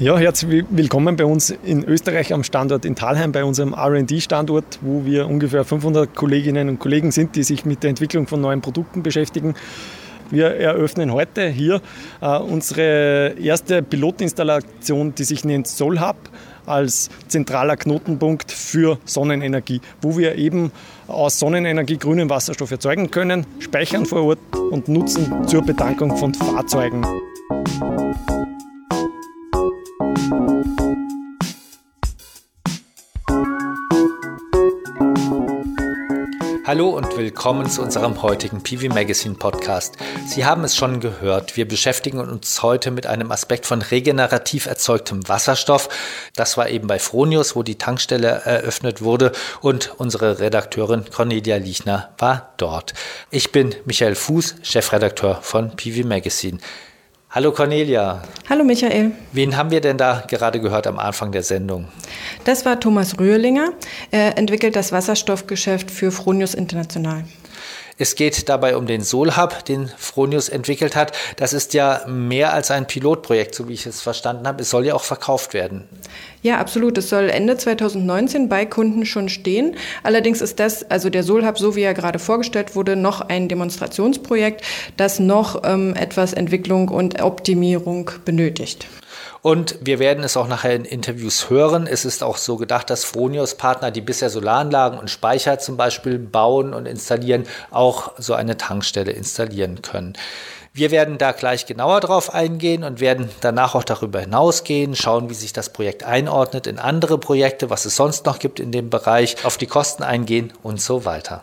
Ja, herzlich willkommen bei uns in Österreich am Standort in Talheim, bei unserem RD-Standort, wo wir ungefähr 500 Kolleginnen und Kollegen sind, die sich mit der Entwicklung von neuen Produkten beschäftigen. Wir eröffnen heute hier äh, unsere erste Pilotinstallation, die sich nennt SolHub als zentraler Knotenpunkt für Sonnenenergie, wo wir eben aus Sonnenenergie grünen Wasserstoff erzeugen können, speichern vor Ort und nutzen zur Betankung von Fahrzeugen. Hallo und willkommen zu unserem heutigen PV Magazine Podcast. Sie haben es schon gehört, wir beschäftigen uns heute mit einem Aspekt von regenerativ erzeugtem Wasserstoff. Das war eben bei Fronius, wo die Tankstelle eröffnet wurde und unsere Redakteurin Cornelia Liechner war dort. Ich bin Michael Fuß, Chefredakteur von PV Magazine. Hallo Cornelia. Hallo Michael. Wen haben wir denn da gerade gehört am Anfang der Sendung? Das war Thomas Rührlinger. Er entwickelt das Wasserstoffgeschäft für Fronius International. Es geht dabei um den Solhub, den Fronius entwickelt hat. Das ist ja mehr als ein Pilotprojekt, so wie ich es verstanden habe. Es soll ja auch verkauft werden. Ja, absolut. Es soll Ende 2019 bei Kunden schon stehen. Allerdings ist das, also der Solhub, so wie er gerade vorgestellt wurde, noch ein Demonstrationsprojekt, das noch ähm, etwas Entwicklung und Optimierung benötigt. Und wir werden es auch nachher in Interviews hören. Es ist auch so gedacht, dass Fronius-Partner, die bisher Solaranlagen und Speicher zum Beispiel bauen und installieren, auch so eine Tankstelle installieren können. Wir werden da gleich genauer drauf eingehen und werden danach auch darüber hinausgehen, schauen, wie sich das Projekt einordnet in andere Projekte, was es sonst noch gibt in dem Bereich, auf die Kosten eingehen und so weiter.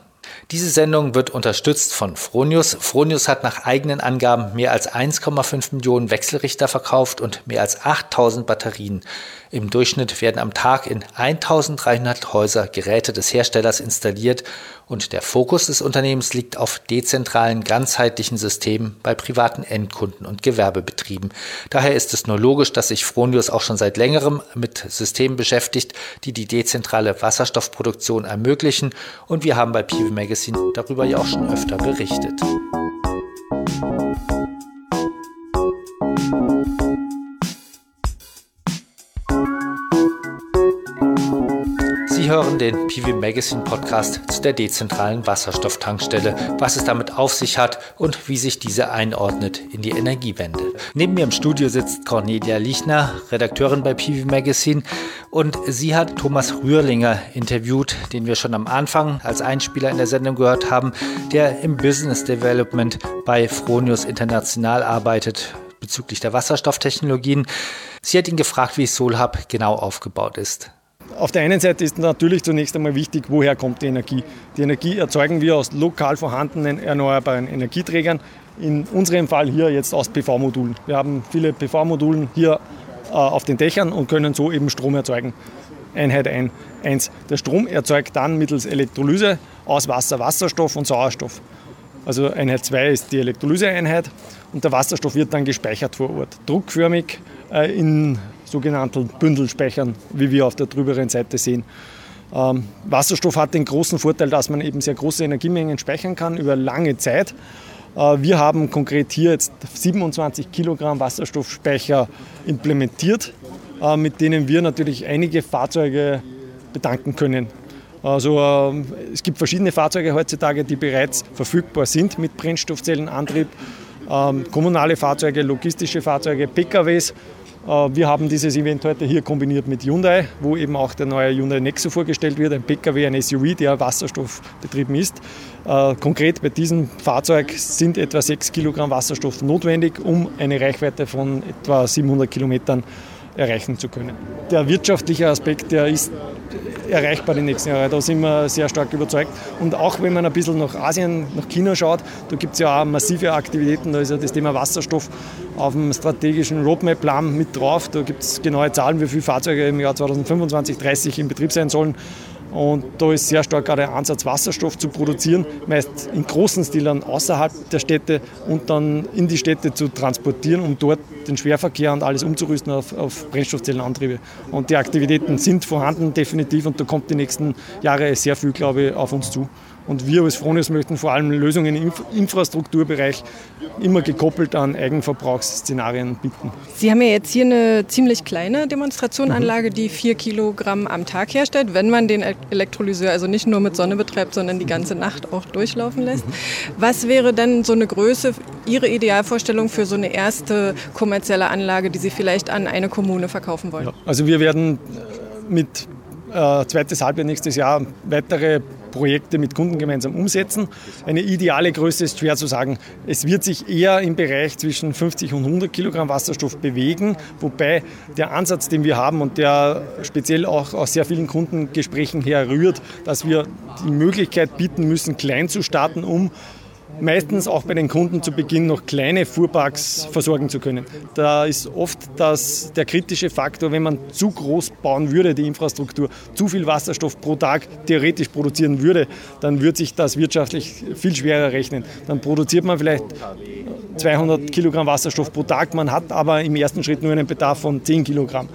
Diese Sendung wird unterstützt von Fronius. Fronius hat nach eigenen Angaben mehr als 1,5 Millionen Wechselrichter verkauft und mehr als 8000 Batterien. Im Durchschnitt werden am Tag in 1300 Häuser Geräte des Herstellers installiert und der Fokus des Unternehmens liegt auf dezentralen, ganzheitlichen Systemen bei privaten Endkunden und Gewerbebetrieben. Daher ist es nur logisch, dass sich Fronius auch schon seit längerem mit Systemen beschäftigt, die die dezentrale Wasserstoffproduktion ermöglichen und wir haben bei Pive Magazine darüber ja auch schon öfter berichtet. Sie hören den PV Magazine Podcast zu der dezentralen Wasserstofftankstelle, was es damit auf sich hat und wie sich diese einordnet in die Energiewende. Neben mir im Studio sitzt Cornelia Liechner, Redakteurin bei PV Magazine und sie hat Thomas Rührlinger interviewt, den wir schon am Anfang als Einspieler in der Sendung gehört haben, der im Business Development bei Fronius International arbeitet bezüglich der Wasserstofftechnologien. Sie hat ihn gefragt, wie Solhub genau aufgebaut ist. Auf der einen Seite ist natürlich zunächst einmal wichtig, woher kommt die Energie. Die Energie erzeugen wir aus lokal vorhandenen erneuerbaren Energieträgern. In unserem Fall hier jetzt aus PV-Modulen. Wir haben viele PV-Modulen hier äh, auf den Dächern und können so eben Strom erzeugen. Einheit 1. Der Strom erzeugt dann mittels Elektrolyse aus Wasser Wasserstoff und Sauerstoff. Also Einheit 2 ist die Elektrolyseeinheit und der Wasserstoff wird dann gespeichert vor Ort. Druckförmig äh, in sogenannten Bündelspeichern, wie wir auf der drüberen Seite sehen. Ähm, Wasserstoff hat den großen Vorteil, dass man eben sehr große Energiemengen speichern kann über lange Zeit. Äh, wir haben konkret hier jetzt 27 Kilogramm Wasserstoffspeicher implementiert, äh, mit denen wir natürlich einige Fahrzeuge betanken können. Also äh, es gibt verschiedene Fahrzeuge heutzutage, die bereits verfügbar sind mit Brennstoffzellenantrieb. Ähm, kommunale Fahrzeuge, logistische Fahrzeuge, PKWs wir haben dieses Event heute hier kombiniert mit Hyundai, wo eben auch der neue Hyundai Nexo vorgestellt wird, ein Pkw, ein SUV, der wasserstoffbetrieben ist. Äh, konkret bei diesem Fahrzeug sind etwa 6 Kilogramm Wasserstoff notwendig, um eine Reichweite von etwa 700 Kilometern erreichen zu können. Der wirtschaftliche Aspekt, der ist erreichbar die nächsten Jahre. Da sind wir sehr stark überzeugt. Und auch wenn man ein bisschen nach Asien, nach China schaut, da gibt es ja auch massive Aktivitäten. Da ist ja das Thema Wasserstoff auf dem strategischen Roadmap-Plan mit drauf. Da gibt es genaue Zahlen, wie viele Fahrzeuge im Jahr 2025, 30 in Betrieb sein sollen. Und da ist sehr stark gerade der Ansatz, Wasserstoff zu produzieren, meist in großen Stilern außerhalb der Städte und dann in die Städte zu transportieren, um dort den Schwerverkehr und alles umzurüsten auf, auf Brennstoffzellenantriebe. Und die Aktivitäten sind vorhanden, definitiv, und da kommt die nächsten Jahre sehr viel, glaube ich, auf uns zu. Und wir als Fronius möchten vor allem Lösungen im Infrastrukturbereich immer gekoppelt an Eigenverbrauchsszenarien bieten. Sie haben ja jetzt hier eine ziemlich kleine Demonstrationanlage, die vier Kilogramm am Tag herstellt, wenn man den Elektrolyseur also nicht nur mit Sonne betreibt, sondern die ganze Nacht auch durchlaufen lässt. Was wäre denn so eine Größe, Ihre Idealvorstellung für so eine erste kommerzielle Anlage, die Sie vielleicht an eine Kommune verkaufen wollen? Ja, also wir werden mit äh, zweites Halbjahr nächstes Jahr weitere Projekte mit Kunden gemeinsam umsetzen. Eine ideale Größe ist schwer zu sagen. Es wird sich eher im Bereich zwischen 50 und 100 Kilogramm Wasserstoff bewegen, wobei der Ansatz, den wir haben und der speziell auch aus sehr vielen Kundengesprächen herrührt, dass wir die Möglichkeit bieten müssen, klein zu starten, um meistens auch bei den Kunden zu Beginn noch kleine Fuhrparks versorgen zu können. Da ist oft das, der kritische Faktor, wenn man zu groß bauen würde, die Infrastruktur, zu viel Wasserstoff pro Tag theoretisch produzieren würde, dann würde sich das wirtschaftlich viel schwerer rechnen. Dann produziert man vielleicht 200 Kilogramm Wasserstoff pro Tag, man hat aber im ersten Schritt nur einen Bedarf von 10 Kilogramm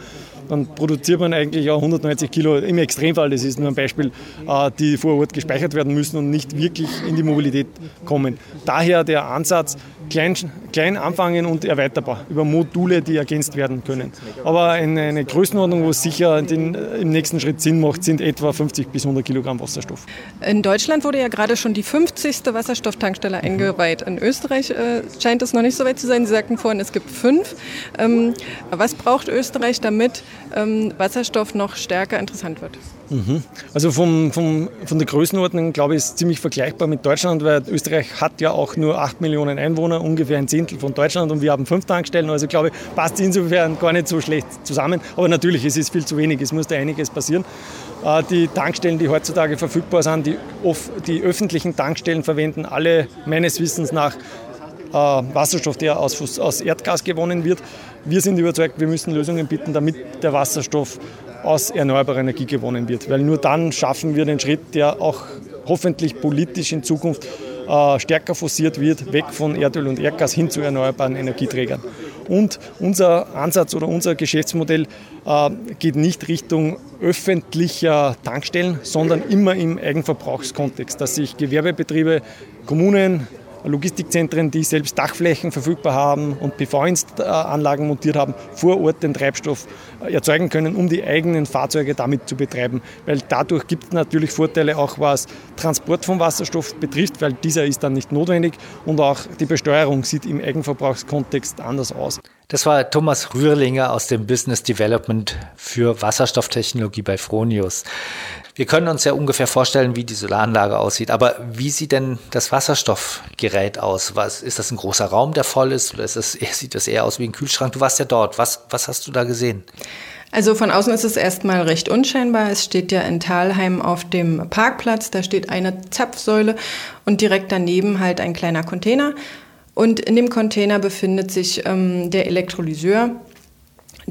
dann produziert man eigentlich auch 190 Kilo im Extremfall, das ist nur ein Beispiel, äh, die vor Ort gespeichert werden müssen und nicht wirklich in die Mobilität kommen. Daher der Ansatz, klein, klein anfangen und erweiterbar über Module, die ergänzt werden können. Aber eine, eine Größenordnung, wo es sicher den, im nächsten Schritt Sinn macht, sind etwa 50 bis 100 Kilogramm Wasserstoff. In Deutschland wurde ja gerade schon die 50. Wasserstofftankstelle mhm. eingeweiht. In Österreich äh, scheint es noch nicht so weit zu sein. Sie sagten vorhin, es gibt fünf. Ähm, was braucht Österreich, damit ähm, Wasserstoff noch stärker interessant wird? Mhm. Also vom, vom, von der Größenordnung, glaube ich, ist ziemlich vergleichbar mit Deutschland, weil Österreich hat ja auch nur 8 Millionen Einwohner, ungefähr ein Zehntel von Deutschland und wir haben fünf Tankstellen. Also glaube ich, passt insofern gar nicht so schlecht zusammen. Aber natürlich, es ist viel zu wenig, es muss da einiges passieren. Äh, die Tankstellen, die heutzutage verfügbar sind, die, die öffentlichen Tankstellen verwenden alle meines Wissens nach äh, Wasserstoff, der aus, aus Erdgas gewonnen wird. Wir sind überzeugt, wir müssen Lösungen bieten, damit der Wasserstoff aus erneuerbarer Energie gewonnen wird. Weil nur dann schaffen wir den Schritt, der auch hoffentlich politisch in Zukunft äh, stärker forciert wird, weg von Erdöl und Erdgas hin zu erneuerbaren Energieträgern. Und unser Ansatz oder unser Geschäftsmodell äh, geht nicht Richtung öffentlicher Tankstellen, sondern immer im Eigenverbrauchskontext, dass sich Gewerbebetriebe, Kommunen, Logistikzentren, die selbst Dachflächen verfügbar haben und PV-Anlagen montiert haben, vor Ort den Treibstoff äh, erzeugen können, um die eigenen Fahrzeuge damit zu betreiben. Weil dadurch gibt es natürlich Vorteile auch was Transport von Wasserstoff betrifft, weil dieser ist dann nicht notwendig und auch die Besteuerung sieht im Eigenverbrauchskontext anders aus. Das war Thomas Rührlinger aus dem Business Development für Wasserstofftechnologie bei Fronius. Wir können uns ja ungefähr vorstellen, wie die Solaranlage aussieht. Aber wie sieht denn das Wasserstoffgerät aus? Was, ist das ein großer Raum, der voll ist? Oder ist das, sieht das eher aus wie ein Kühlschrank? Du warst ja dort. Was, was hast du da gesehen? Also von außen ist es erstmal recht unscheinbar. Es steht ja in Talheim auf dem Parkplatz. Da steht eine Zapfsäule und direkt daneben halt ein kleiner Container. Und in dem Container befindet sich ähm, der Elektrolyseur.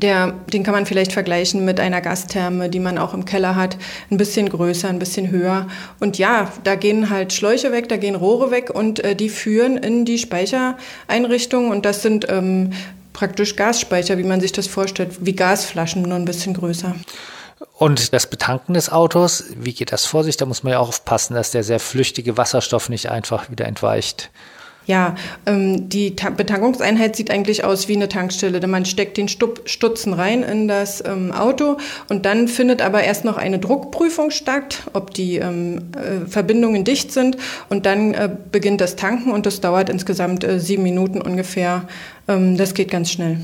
Der, den kann man vielleicht vergleichen mit einer Gastherme, die man auch im Keller hat. Ein bisschen größer, ein bisschen höher. Und ja, da gehen halt Schläuche weg, da gehen Rohre weg und äh, die führen in die Speichereinrichtung. Und das sind ähm, praktisch Gasspeicher, wie man sich das vorstellt, wie Gasflaschen, nur ein bisschen größer. Und das Betanken des Autos, wie geht das vor sich? Da muss man ja auch aufpassen, dass der sehr flüchtige Wasserstoff nicht einfach wieder entweicht. Ja, ähm, die Ta Betankungseinheit sieht eigentlich aus wie eine Tankstelle. Denn man steckt den Stup Stutzen rein in das ähm, Auto und dann findet aber erst noch eine Druckprüfung statt, ob die ähm, äh, Verbindungen dicht sind und dann äh, beginnt das Tanken und das dauert insgesamt äh, sieben Minuten ungefähr. Ähm, das geht ganz schnell.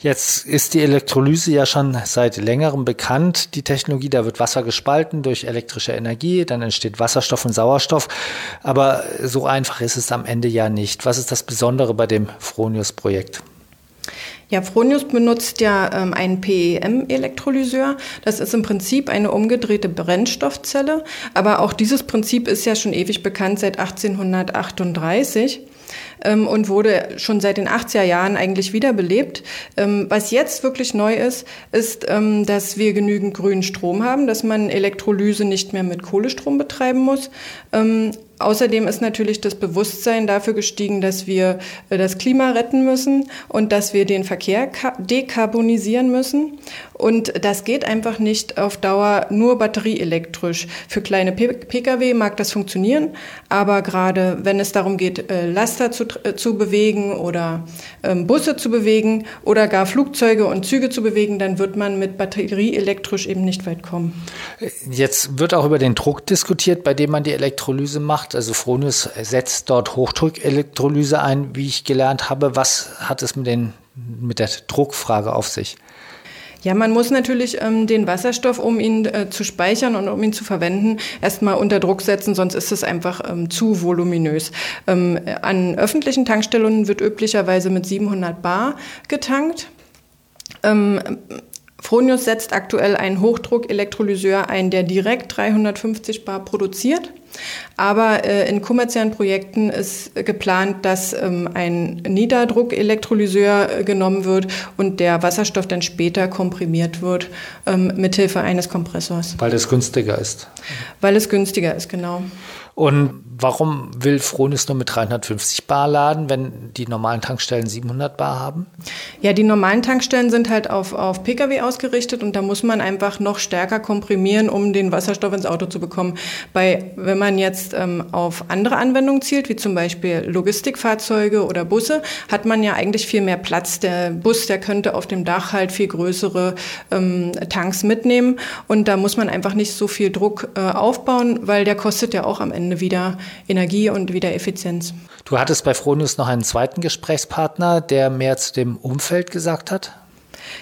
Jetzt ist die Elektrolyse ja schon seit längerem bekannt. Die Technologie, da wird Wasser gespalten durch elektrische Energie, dann entsteht Wasserstoff und Sauerstoff. Aber so einfach ist es am Ende ja nicht. Was ist das Besondere bei dem Fronius-Projekt? Ja, Fronius benutzt ja ähm, einen PEM-Elektrolyseur. Das ist im Prinzip eine umgedrehte Brennstoffzelle. Aber auch dieses Prinzip ist ja schon ewig bekannt seit 1838 ähm, und wurde schon seit den 80er Jahren eigentlich wiederbelebt. Ähm, was jetzt wirklich neu ist, ist, ähm, dass wir genügend grünen Strom haben, dass man Elektrolyse nicht mehr mit Kohlestrom betreiben muss. Ähm, Außerdem ist natürlich das Bewusstsein dafür gestiegen, dass wir äh, das Klima retten müssen und dass wir den Verkehr dekarbonisieren müssen. Und das geht einfach nicht auf Dauer nur batterieelektrisch. Für kleine Pkw mag das funktionieren, aber gerade wenn es darum geht, äh, Laster zu, äh, zu bewegen oder ähm, Busse zu bewegen oder gar Flugzeuge und Züge zu bewegen, dann wird man mit batterieelektrisch eben nicht weit kommen. Jetzt wird auch über den Druck diskutiert, bei dem man die Elektrolyse macht. Also Fronius setzt dort Hochdruckelektrolyse ein, wie ich gelernt habe. Was hat es mit, den, mit der Druckfrage auf sich? Ja, man muss natürlich ähm, den Wasserstoff, um ihn äh, zu speichern und um ihn zu verwenden, erstmal unter Druck setzen, sonst ist es einfach ähm, zu voluminös. Ähm, an öffentlichen Tankstellen wird üblicherweise mit 700 Bar getankt. Ähm, Fronius setzt aktuell einen Hochdruck-Elektrolyseur ein, der direkt 350 Bar produziert. Aber äh, in kommerziellen Projekten ist geplant, dass ähm, ein Niederdruck-Elektrolyseur äh, genommen wird und der Wasserstoff dann später komprimiert wird ähm, mithilfe eines Kompressors. Weil es günstiger ist. Weil es günstiger ist, genau. Und warum will Fronis nur mit 350 Bar laden, wenn die normalen Tankstellen 700 Bar haben? Ja, die normalen Tankstellen sind halt auf, auf Pkw ausgerichtet und da muss man einfach noch stärker komprimieren, um den Wasserstoff ins Auto zu bekommen. Bei, wenn man jetzt ähm, auf andere Anwendungen zielt, wie zum Beispiel Logistikfahrzeuge oder Busse, hat man ja eigentlich viel mehr Platz. Der Bus, der könnte auf dem Dach halt viel größere ähm, Tanks mitnehmen und da muss man einfach nicht so viel Druck äh, aufbauen, weil der kostet ja auch am Ende Ende wieder Energie und wieder Effizienz. Du hattest bei Fronius noch einen zweiten Gesprächspartner, der mehr zu dem Umfeld gesagt hat?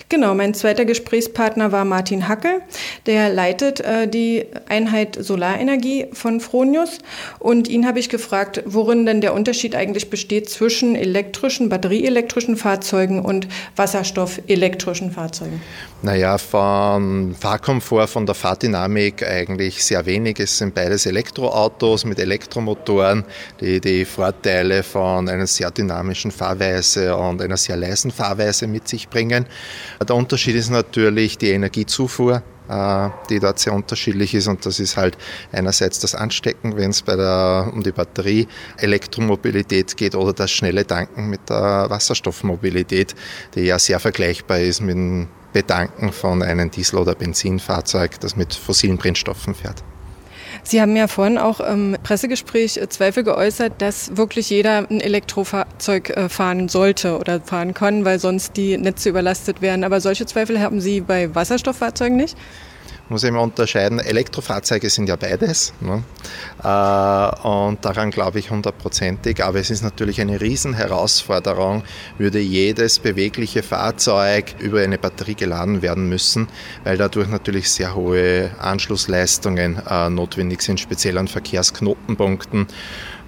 Genau, mein zweiter Gesprächspartner war Martin Hackel. Der leitet äh, die Einheit Solarenergie von Fronius. Und ihn habe ich gefragt, worin denn der Unterschied eigentlich besteht zwischen elektrischen, batterieelektrischen Fahrzeugen und wasserstoffelektrischen Fahrzeugen. Naja, vom Fahrkomfort, von der Fahrdynamik eigentlich sehr wenig. Es sind beides Elektroautos mit Elektromotoren, die die Vorteile von einer sehr dynamischen Fahrweise und einer sehr leisen Fahrweise mit sich bringen. Der Unterschied ist natürlich die Energiezufuhr äh, die dort sehr unterschiedlich ist und das ist halt einerseits das Anstecken, wenn es bei der, um die Batterie Elektromobilität geht oder das schnelle Tanken mit der Wasserstoffmobilität, die ja sehr vergleichbar ist mit dem Betanken von einem Diesel- oder Benzinfahrzeug, das mit fossilen Brennstoffen fährt. Sie haben ja vorhin auch im Pressegespräch äh, Zweifel geäußert, dass wirklich jeder ein Elektrofahrzeug äh, fahren sollte oder fahren kann, weil sonst die Netze überlastet werden. Aber solche Zweifel haben Sie bei Wasserstofffahrzeugen nicht? Muss ich immer unterscheiden. Elektrofahrzeuge sind ja beides. Ne? Äh, und daran glaube ich hundertprozentig. Aber es ist natürlich eine Riesenherausforderung, würde jedes bewegliche Fahrzeug über eine Batterie geladen werden müssen, weil dadurch natürlich sehr hohe Anschlussleistungen äh, notwendig sind, speziell an Verkehrsknotenpunkten.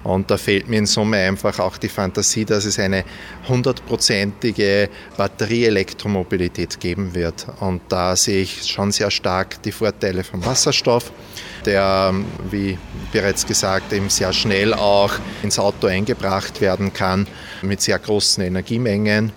Und da fehlt mir in Summe einfach auch die Fantasie, dass es eine hundertprozentige Batterieelektromobilität geben wird. Und da sehe ich schon sehr stark die Vorteile vom Wasserstoff, der, wie bereits gesagt, eben sehr schnell auch ins Auto eingebracht werden kann mit sehr großen Energiemengen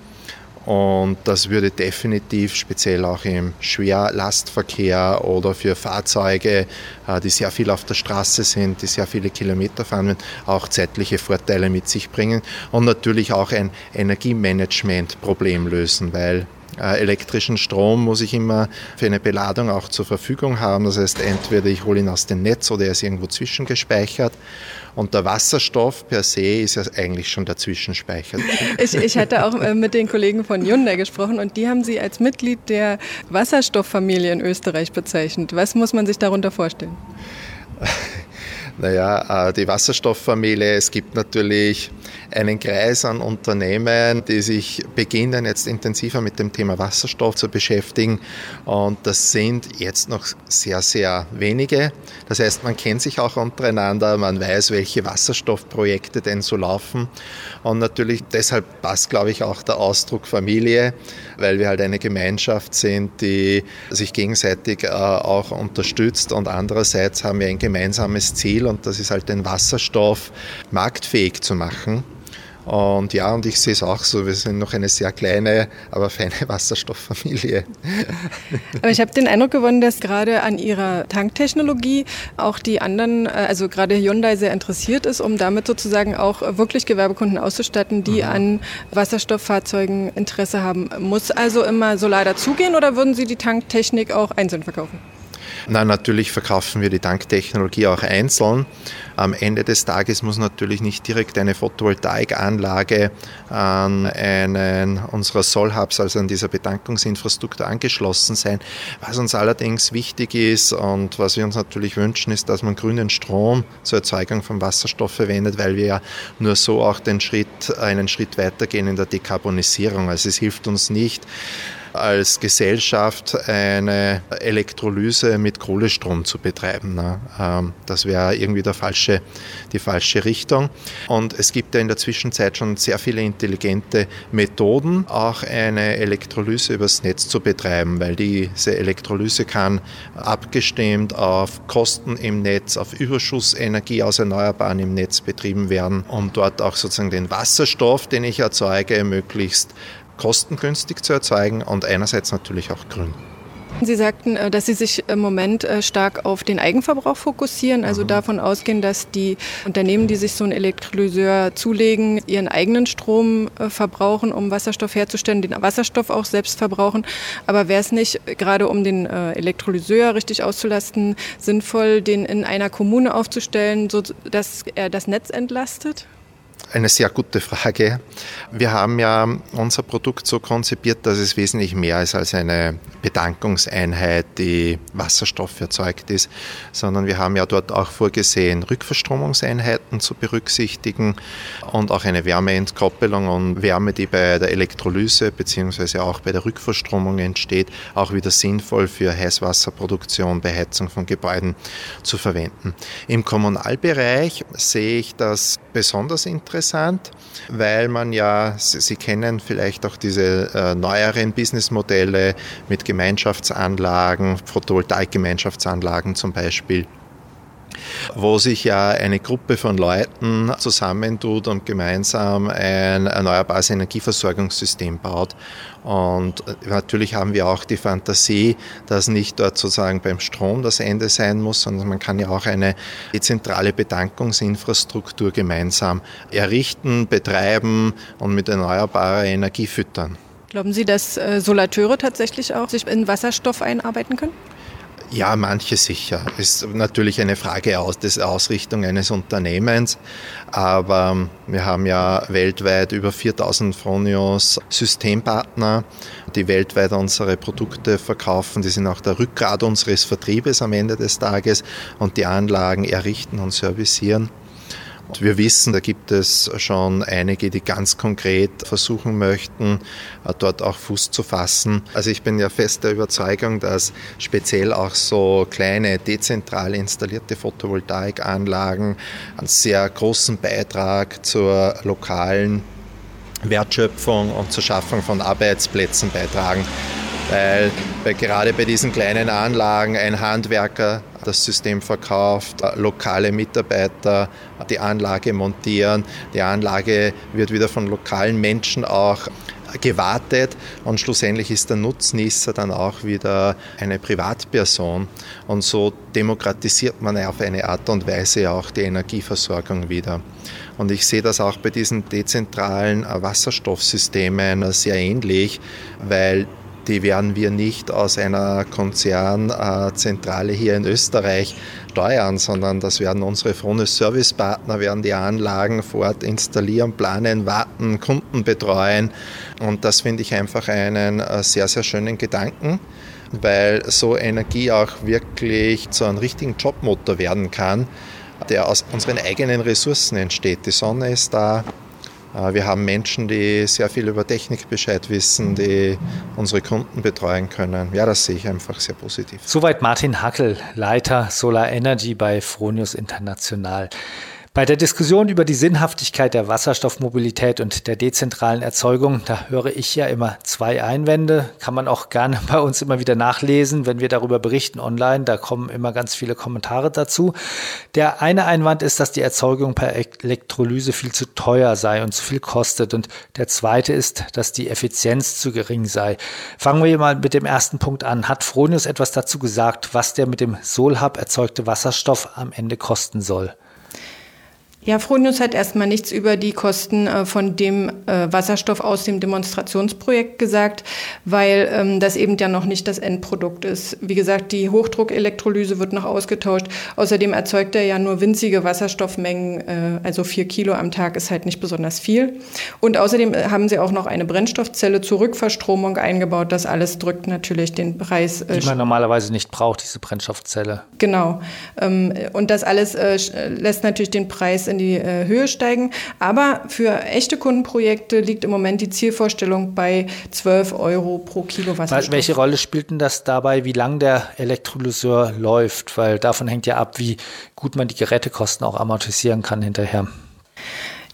und das würde definitiv speziell auch im Schwerlastverkehr oder für Fahrzeuge, äh, die sehr viel auf der Straße sind, die sehr viele Kilometer fahren, auch zeitliche Vorteile mit sich bringen und natürlich auch ein Energiemanagement-Problem lösen, weil elektrischen Strom muss ich immer für eine Beladung auch zur Verfügung haben. Das heißt, entweder ich hole ihn aus dem Netz oder er ist irgendwo zwischengespeichert. Und der Wasserstoff per se ist ja eigentlich schon der Zwischenspeicher. Ich, ich hatte auch äh, mit den Kollegen von Hyundai gesprochen und die haben Sie als Mitglied der Wasserstofffamilie in Österreich bezeichnet. Was muss man sich darunter vorstellen? Naja, äh, die Wasserstofffamilie, es gibt natürlich einen Kreis an Unternehmen, die sich beginnen, jetzt intensiver mit dem Thema Wasserstoff zu beschäftigen. Und das sind jetzt noch sehr, sehr wenige. Das heißt, man kennt sich auch untereinander, man weiß, welche Wasserstoffprojekte denn so laufen. Und natürlich deshalb passt, glaube ich, auch der Ausdruck Familie, weil wir halt eine Gemeinschaft sind, die sich gegenseitig äh, auch unterstützt. Und andererseits haben wir ein gemeinsames Ziel und das ist halt den Wasserstoff marktfähig zu machen. Und ja, und ich sehe es auch so, wir sind noch eine sehr kleine, aber feine Wasserstofffamilie. Aber ich habe den Eindruck gewonnen, dass gerade an Ihrer Tanktechnologie auch die anderen, äh, also gerade Hyundai sehr interessiert ist, um damit sozusagen auch wirklich Gewerbekunden auszustatten, die mhm. an Wasserstofffahrzeugen Interesse haben. Muss also immer Solar dazugehen oder würden Sie die Tanktechnik auch einzeln verkaufen? Na, natürlich verkaufen wir die Tanktechnologie auch einzeln. Am Ende des Tages muss natürlich nicht direkt eine Photovoltaikanlage an einen unserer Soll-Hubs, also an dieser Betankungsinfrastruktur angeschlossen sein. Was uns allerdings wichtig ist und was wir uns natürlich wünschen, ist, dass man grünen Strom zur Erzeugung von Wasserstoff verwendet, weil wir ja nur so auch den Schritt, einen Schritt weitergehen in der Dekarbonisierung. Also es hilft uns nicht, als Gesellschaft eine Elektrolyse mit Kohlestrom zu betreiben. Ne? Ähm, das wäre irgendwie der falsche, die falsche Richtung. Und es gibt ja in der Zwischenzeit schon sehr viele intelligente Methoden, auch eine Elektrolyse übers Netz zu betreiben, weil diese Elektrolyse kann abgestimmt auf Kosten im Netz, auf Überschussenergie aus Erneuerbaren im Netz betrieben werden, um dort auch sozusagen den Wasserstoff, den ich erzeuge, möglichst kostengünstig zu erzeugen und einerseits natürlich auch grün. Sie sagten, äh, dass Sie sich im Moment äh, stark auf den Eigenverbrauch fokussieren, also mhm. davon ausgehen, dass die Unternehmen, die sich so einen Elektrolyseur zulegen, ihren eigenen Strom äh, verbrauchen, um Wasserstoff herzustellen, den Wasserstoff auch selbst verbrauchen. Aber wäre es nicht, gerade um den Elektrolyseur richtig auszulasten, sinnvoll, den in einer Kommune aufzustellen, sodass er das Netz entlastet? Eine sehr gute Frage. Wir haben ja unser Produkt so konzipiert, dass es wesentlich mehr ist als eine Bedankungseinheit, die Wasserstoff erzeugt ist, sondern wir haben ja dort auch vorgesehen, Rückverstromungseinheiten zu berücksichtigen und auch eine Wärmeentkoppelung und Wärme, die bei der Elektrolyse bzw. auch bei der Rückverstromung entsteht, auch wieder sinnvoll für Heißwasserproduktion bei Heizung von Gebäuden zu verwenden. Im Kommunalbereich sehe ich das besonders interessant, weil man ja, Sie, Sie kennen vielleicht auch diese äh, neueren Businessmodelle mit Gemeinschaftsanlagen, Photovoltaik-Gemeinschaftsanlagen zum Beispiel wo sich ja eine Gruppe von Leuten zusammentut und gemeinsam ein erneuerbares Energieversorgungssystem baut. Und natürlich haben wir auch die Fantasie, dass nicht dort sozusagen beim Strom das Ende sein muss, sondern man kann ja auch eine dezentrale Bedankungsinfrastruktur gemeinsam errichten, betreiben und mit erneuerbarer Energie füttern. Glauben Sie, dass äh, Solateure tatsächlich auch sich in Wasserstoff einarbeiten können? Ja, manche sicher. Ist natürlich eine Frage aus, des Ausrichtung eines Unternehmens. Aber wir haben ja weltweit über 4000 Fronios Systempartner, die weltweit unsere Produkte verkaufen. Die sind auch der Rückgrat unseres Vertriebes am Ende des Tages und die Anlagen errichten und servicieren. Wir wissen, da gibt es schon einige, die ganz konkret versuchen möchten, äh, dort auch Fuß zu fassen. Also ich bin ja fest der Überzeugung, dass speziell auch so kleine dezentral installierte Photovoltaikanlagen einen sehr großen Beitrag zur lokalen Wertschöpfung und zur Schaffung von Arbeitsplätzen beitragen. Weil, weil gerade bei diesen kleinen Anlagen ein Handwerker das System verkauft, lokale Mitarbeiter die Anlage montieren. Die Anlage wird wieder von lokalen Menschen auch gewartet und schlussendlich ist der Nutznießer dann auch wieder eine Privatperson und so demokratisiert man auf eine Art und Weise auch die Energieversorgung wieder. Und ich sehe das auch bei diesen dezentralen Wasserstoffsystemen sehr ähnlich, weil die werden wir nicht aus einer Konzernzentrale hier in Österreich steuern, sondern das werden unsere Frones Servicepartner, werden die Anlagen vor Ort installieren, planen, warten, Kunden betreuen. Und das finde ich einfach einen äh, sehr, sehr schönen Gedanken weil so Energie auch wirklich zu einem richtigen Jobmotor werden kann, der aus unseren eigenen Ressourcen entsteht. Die Sonne ist da, wir haben Menschen, die sehr viel über Technik Bescheid wissen, die unsere Kunden betreuen können. Ja, das sehe ich einfach sehr positiv. Soweit Martin Hackel, Leiter Solar Energy bei Fronius International. Bei der Diskussion über die Sinnhaftigkeit der Wasserstoffmobilität und der dezentralen Erzeugung, da höre ich ja immer zwei Einwände. Kann man auch gerne bei uns immer wieder nachlesen, wenn wir darüber berichten online. Da kommen immer ganz viele Kommentare dazu. Der eine Einwand ist, dass die Erzeugung per Elektrolyse viel zu teuer sei und zu viel kostet. Und der zweite ist, dass die Effizienz zu gering sei. Fangen wir mal mit dem ersten Punkt an. Hat Fronius etwas dazu gesagt, was der mit dem Solhab erzeugte Wasserstoff am Ende kosten soll? Ja, Fronius hat erstmal nichts über die Kosten äh, von dem äh, Wasserstoff aus dem Demonstrationsprojekt gesagt, weil ähm, das eben ja noch nicht das Endprodukt ist. Wie gesagt, die Hochdruckelektrolyse wird noch ausgetauscht. Außerdem erzeugt er ja nur winzige Wasserstoffmengen, äh, also vier Kilo am Tag ist halt nicht besonders viel. Und außerdem haben sie auch noch eine Brennstoffzelle zur Rückverstromung eingebaut. Das alles drückt natürlich den Preis. Die man normalerweise nicht braucht, diese Brennstoffzelle. Genau. Ähm, und das alles lässt natürlich den Preis in die äh, Höhe steigen. Aber für echte Kundenprojekte liegt im Moment die Zielvorstellung bei 12 Euro pro Kilo Wasserstoff. Welche Rolle spielt denn das dabei, wie lang der Elektrolyseur läuft? Weil davon hängt ja ab, wie gut man die Gerätekosten auch amortisieren kann hinterher.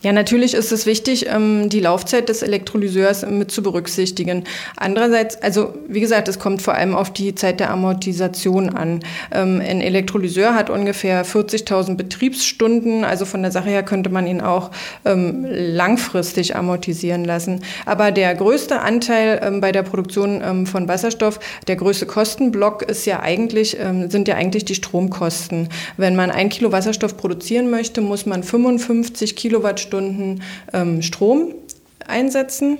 Ja, natürlich ist es wichtig, ähm, die Laufzeit des Elektrolyseurs mit zu berücksichtigen. Andererseits, also wie gesagt, es kommt vor allem auf die Zeit der Amortisation an. Ähm, ein Elektrolyseur hat ungefähr 40.000 Betriebsstunden, also von der Sache her könnte man ihn auch ähm, langfristig amortisieren lassen. Aber der größte Anteil bei der Produktion von Wasserstoff, der größte Kostenblock ist ja eigentlich, sind ja eigentlich die Stromkosten. Wenn man ein Kilo Wasserstoff produzieren möchte, muss man 55 Kilowatt Stunden ähm, Strom einsetzen.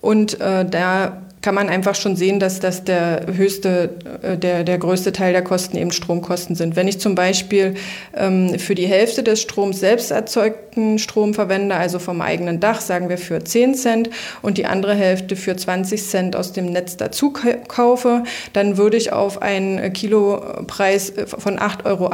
Und äh, da kann man einfach schon sehen, dass das der höchste, äh, der, der größte Teil der Kosten eben Stromkosten sind. Wenn ich zum Beispiel ähm, für die Hälfte des Stroms selbst erzeugten Strom verwende, also vom eigenen Dach, sagen wir für 10 Cent und die andere Hälfte für 20 Cent aus dem Netz dazu kaufe, dann würde ich auf einen Kilopreis von 8,80 Euro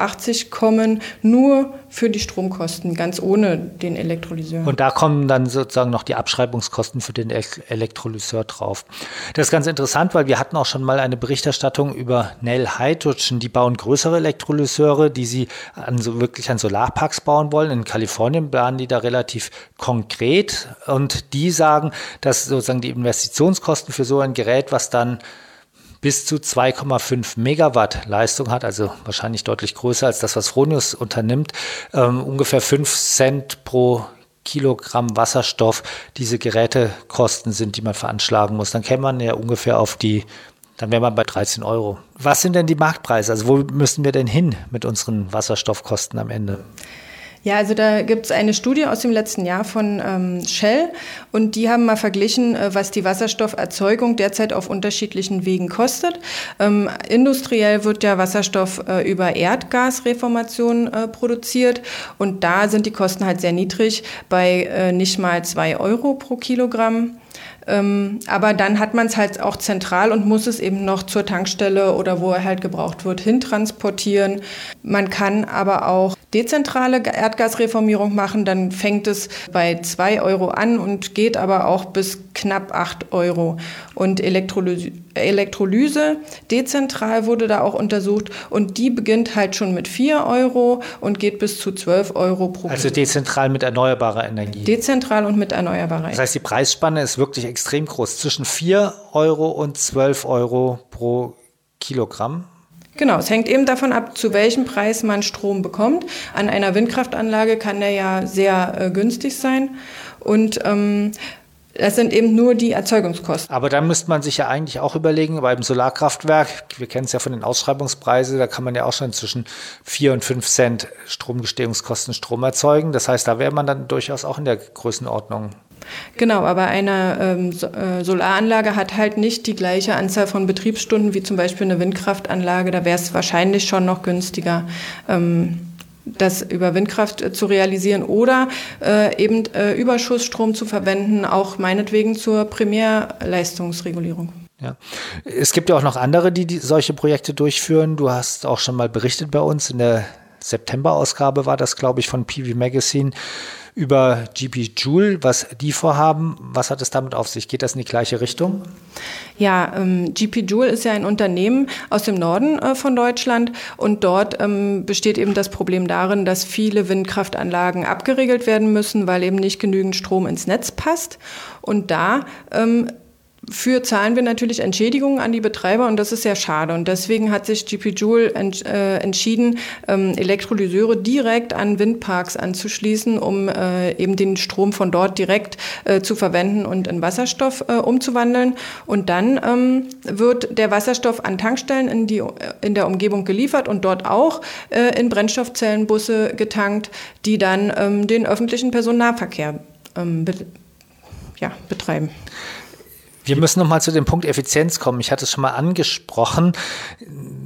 kommen, nur für die Stromkosten, ganz ohne den Elektrolyseur. Und da kommen dann sozusagen noch die Abschreibungskosten für den Elektrolyseur drauf. Das ist ganz interessant, weil wir hatten auch schon mal eine Berichterstattung über Nell Hydrogen. Die bauen größere Elektrolyseure, die sie an so, wirklich an Solarparks bauen wollen. In Kalifornien planen die da relativ konkret und die sagen, dass sozusagen die Investitionskosten für so ein Gerät, was dann bis zu 2,5 Megawatt Leistung hat, also wahrscheinlich deutlich größer als das, was Fronius unternimmt, ähm, ungefähr 5 Cent pro Kilogramm Wasserstoff diese Gerätekosten sind, die man veranschlagen muss. Dann käme man ja ungefähr auf die, dann wäre man bei 13 Euro. Was sind denn die Marktpreise? Also wo müssen wir denn hin mit unseren Wasserstoffkosten am Ende? Ja, also da gibt es eine Studie aus dem letzten Jahr von ähm, Shell und die haben mal verglichen, äh, was die Wasserstofferzeugung derzeit auf unterschiedlichen Wegen kostet. Ähm, industriell wird der Wasserstoff äh, über Erdgasreformation äh, produziert und da sind die Kosten halt sehr niedrig bei äh, nicht mal zwei Euro pro Kilogramm. Ähm, aber dann hat man es halt auch zentral und muss es eben noch zur Tankstelle oder wo er halt gebraucht wird, hintransportieren. Man kann aber auch dezentrale Erdgasreformierung machen, dann fängt es bei 2 Euro an und geht aber auch bis knapp 8 Euro. Und Elektrolyse, Elektrolyse dezentral wurde da auch untersucht und die beginnt halt schon mit 4 Euro und geht bis zu 12 Euro pro Also dezentral mit erneuerbarer Energie. Dezentral und mit erneuerbarer Energie. Das heißt, die Preisspanne ist wirklich extrem groß, zwischen 4 Euro und 12 Euro pro Kilogramm. Genau, es hängt eben davon ab, zu welchem Preis man Strom bekommt. An einer Windkraftanlage kann der ja sehr äh, günstig sein. Und ähm, das sind eben nur die Erzeugungskosten. Aber da müsste man sich ja eigentlich auch überlegen, beim Solarkraftwerk, wir kennen es ja von den Ausschreibungspreisen, da kann man ja auch schon zwischen 4 und 5 Cent Stromgestehungskosten Strom erzeugen. Das heißt, da wäre man dann durchaus auch in der Größenordnung. Genau, aber eine ähm, äh, Solaranlage hat halt nicht die gleiche Anzahl von Betriebsstunden wie zum Beispiel eine Windkraftanlage. Da wäre es wahrscheinlich schon noch günstiger. Ähm, das über Windkraft äh, zu realisieren oder äh, eben äh, Überschussstrom zu verwenden, auch meinetwegen zur Primärleistungsregulierung. Ja. Es gibt ja auch noch andere, die, die solche Projekte durchführen. Du hast auch schon mal berichtet bei uns in der September-Ausgabe war das, glaube ich, von PV Magazine über GP Joule, was die vorhaben. Was hat es damit auf sich? Geht das in die gleiche Richtung? Ja, ähm, GP Joule ist ja ein Unternehmen aus dem Norden äh, von Deutschland und dort ähm, besteht eben das Problem darin, dass viele Windkraftanlagen abgeregelt werden müssen, weil eben nicht genügend Strom ins Netz passt. Und da ähm, für zahlen wir natürlich Entschädigungen an die Betreiber und das ist sehr schade. Und deswegen hat sich GP Joule ent, äh, entschieden, ähm, Elektrolyseure direkt an Windparks anzuschließen, um äh, eben den Strom von dort direkt äh, zu verwenden und in Wasserstoff äh, umzuwandeln. Und dann ähm, wird der Wasserstoff an Tankstellen in, die, in der Umgebung geliefert und dort auch äh, in Brennstoffzellenbusse getankt, die dann ähm, den öffentlichen Personennahverkehr ähm, be ja, betreiben. Wir müssen noch mal zu dem Punkt Effizienz kommen. Ich hatte es schon mal angesprochen.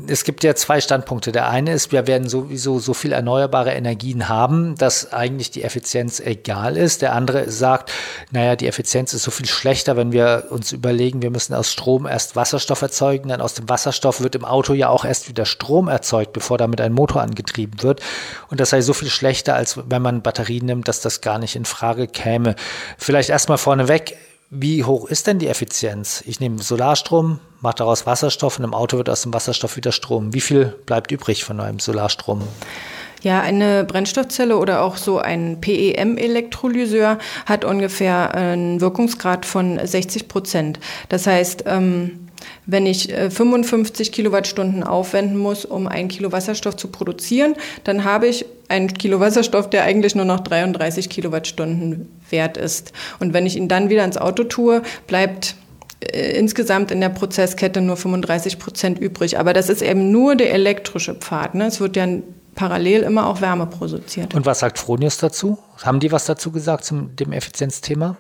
Es gibt ja zwei Standpunkte. Der eine ist, wir werden sowieso so viel erneuerbare Energien haben, dass eigentlich die Effizienz egal ist. Der andere sagt, naja, die Effizienz ist so viel schlechter, wenn wir uns überlegen, wir müssen aus Strom erst Wasserstoff erzeugen, dann aus dem Wasserstoff wird im Auto ja auch erst wieder Strom erzeugt, bevor damit ein Motor angetrieben wird. Und das sei so viel schlechter, als wenn man Batterien nimmt, dass das gar nicht in Frage käme. Vielleicht erstmal vorneweg, wie hoch ist denn die Effizienz? Ich nehme Solarstrom, mache daraus Wasserstoff und im Auto wird aus dem Wasserstoff wieder Strom. Wie viel bleibt übrig von einem Solarstrom? Ja, eine Brennstoffzelle oder auch so ein PEM-Elektrolyseur hat ungefähr einen Wirkungsgrad von 60 Prozent. Das heißt, ähm, wenn ich 55 äh, Kilowattstunden aufwenden muss, um ein Kilo Wasserstoff zu produzieren, dann habe ich ein Kilo Wasserstoff, der eigentlich nur noch 33 Kilowattstunden wert ist. Und wenn ich ihn dann wieder ins Auto tue, bleibt äh, insgesamt in der Prozesskette nur 35 Prozent übrig. Aber das ist eben nur der elektrische Pfad. Ne? Es wird ja parallel immer auch Wärme produziert. Und was sagt Fronius dazu? Haben die was dazu gesagt zum dem Effizienzthema?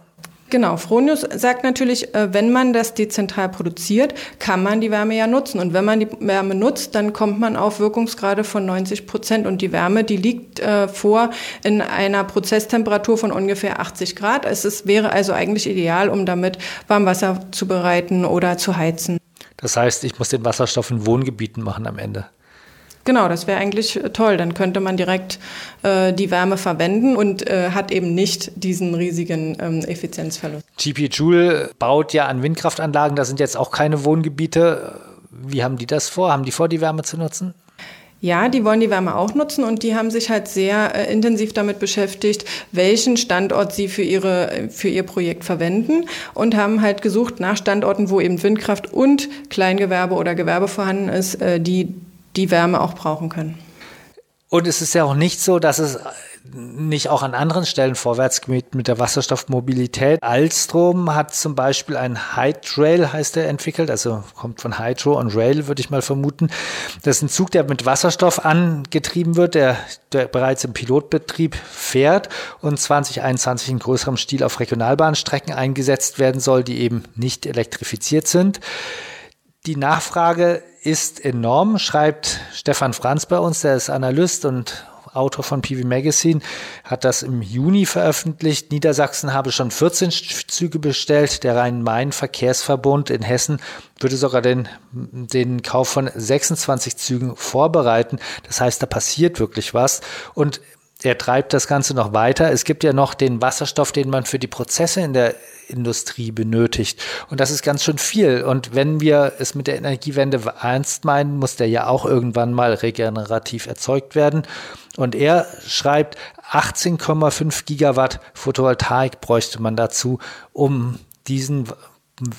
Genau, Fronius sagt natürlich, äh, wenn man das dezentral produziert, kann man die Wärme ja nutzen. Und wenn man die Wärme nutzt, dann kommt man auf Wirkungsgrade von 90 Prozent. Und die Wärme, die liegt äh, vor in einer Prozesstemperatur von ungefähr 80 Grad. Es ist, wäre also eigentlich ideal, um damit Warmwasser zu bereiten oder zu heizen. Das heißt, ich muss den Wasserstoff in Wohngebieten machen am Ende. Genau, das wäre eigentlich äh, toll. Dann könnte man direkt äh, die Wärme verwenden und äh, hat eben nicht diesen riesigen ähm, Effizienzverlust. GP Joule baut ja an Windkraftanlagen, da sind jetzt auch keine Wohngebiete. Wie haben die das vor? Haben die vor, die Wärme zu nutzen? Ja, die wollen die Wärme auch nutzen und die haben sich halt sehr äh, intensiv damit beschäftigt, welchen Standort sie für, ihre, für ihr Projekt verwenden und haben halt gesucht nach Standorten, wo eben Windkraft und Kleingewerbe oder Gewerbe vorhanden ist, äh, die die Wärme auch brauchen können. Und es ist ja auch nicht so, dass es nicht auch an anderen Stellen vorwärts geht mit der Wasserstoffmobilität. Alstrom hat zum Beispiel ein Hydrail, heißt er, entwickelt, also kommt von Hydro und Rail, würde ich mal vermuten. Das ist ein Zug, der mit Wasserstoff angetrieben wird, der, der bereits im Pilotbetrieb fährt und 2021 in größerem Stil auf Regionalbahnstrecken eingesetzt werden soll, die eben nicht elektrifiziert sind. Die Nachfrage ist enorm, schreibt Stefan Franz bei uns, der ist Analyst und Autor von PV Magazine, hat das im Juni veröffentlicht. Niedersachsen habe schon 14 Züge bestellt. Der Rhein-Main-Verkehrsverbund in Hessen würde sogar den, den Kauf von 26 Zügen vorbereiten. Das heißt, da passiert wirklich was. Und er treibt das Ganze noch weiter. Es gibt ja noch den Wasserstoff, den man für die Prozesse in der Industrie benötigt. Und das ist ganz schön viel. Und wenn wir es mit der Energiewende ernst meinen, muss der ja auch irgendwann mal regenerativ erzeugt werden. Und er schreibt, 18,5 Gigawatt Photovoltaik bräuchte man dazu, um diesen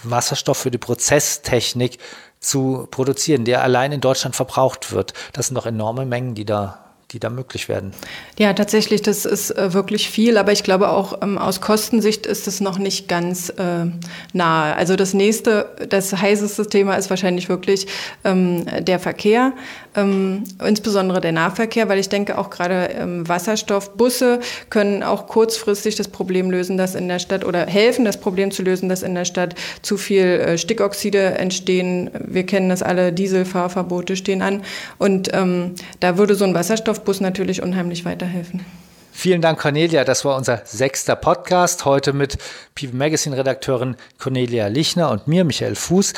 Wasserstoff für die Prozesstechnik zu produzieren, der allein in Deutschland verbraucht wird. Das sind doch enorme Mengen, die da die da möglich werden. Ja, tatsächlich, das ist äh, wirklich viel, aber ich glaube auch ähm, aus Kostensicht ist es noch nicht ganz äh, nahe. Also das nächste, das heißeste Thema ist wahrscheinlich wirklich ähm, der Verkehr, ähm, insbesondere der Nahverkehr, weil ich denke auch gerade ähm, Wasserstoffbusse können auch kurzfristig das Problem lösen, dass in der Stadt oder helfen, das Problem zu lösen, dass in der Stadt zu viel äh, Stickoxide entstehen. Wir kennen das alle, Dieselfahrverbote stehen an und ähm, da würde so ein Wasserstoff Bus natürlich unheimlich weiterhelfen. Vielen Dank, Cornelia. Das war unser sechster Podcast. Heute mit PV Magazine Redakteurin Cornelia Lichner und mir, Michael Fuß.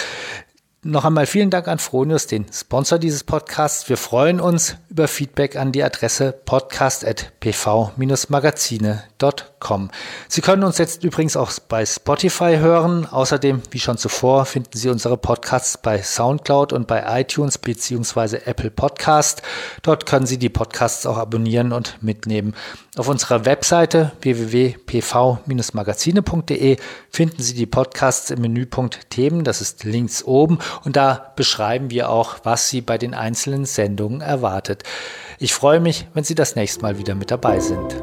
Noch einmal vielen Dank an Fronius, den Sponsor dieses Podcasts. Wir freuen uns über Feedback an die Adresse podcast.pv-magazine.com. Sie können uns jetzt übrigens auch bei Spotify hören. Außerdem, wie schon zuvor, finden Sie unsere Podcasts bei Soundcloud und bei iTunes bzw. Apple Podcast. Dort können Sie die Podcasts auch abonnieren und mitnehmen. Auf unserer Webseite www.pv-magazine.de finden Sie die Podcasts im Menüpunkt Themen. Das ist links oben und da beschreiben wir auch, was Sie bei den einzelnen Sendungen erwartet. Ich freue mich, wenn Sie das nächste Mal wieder mit dabei sind.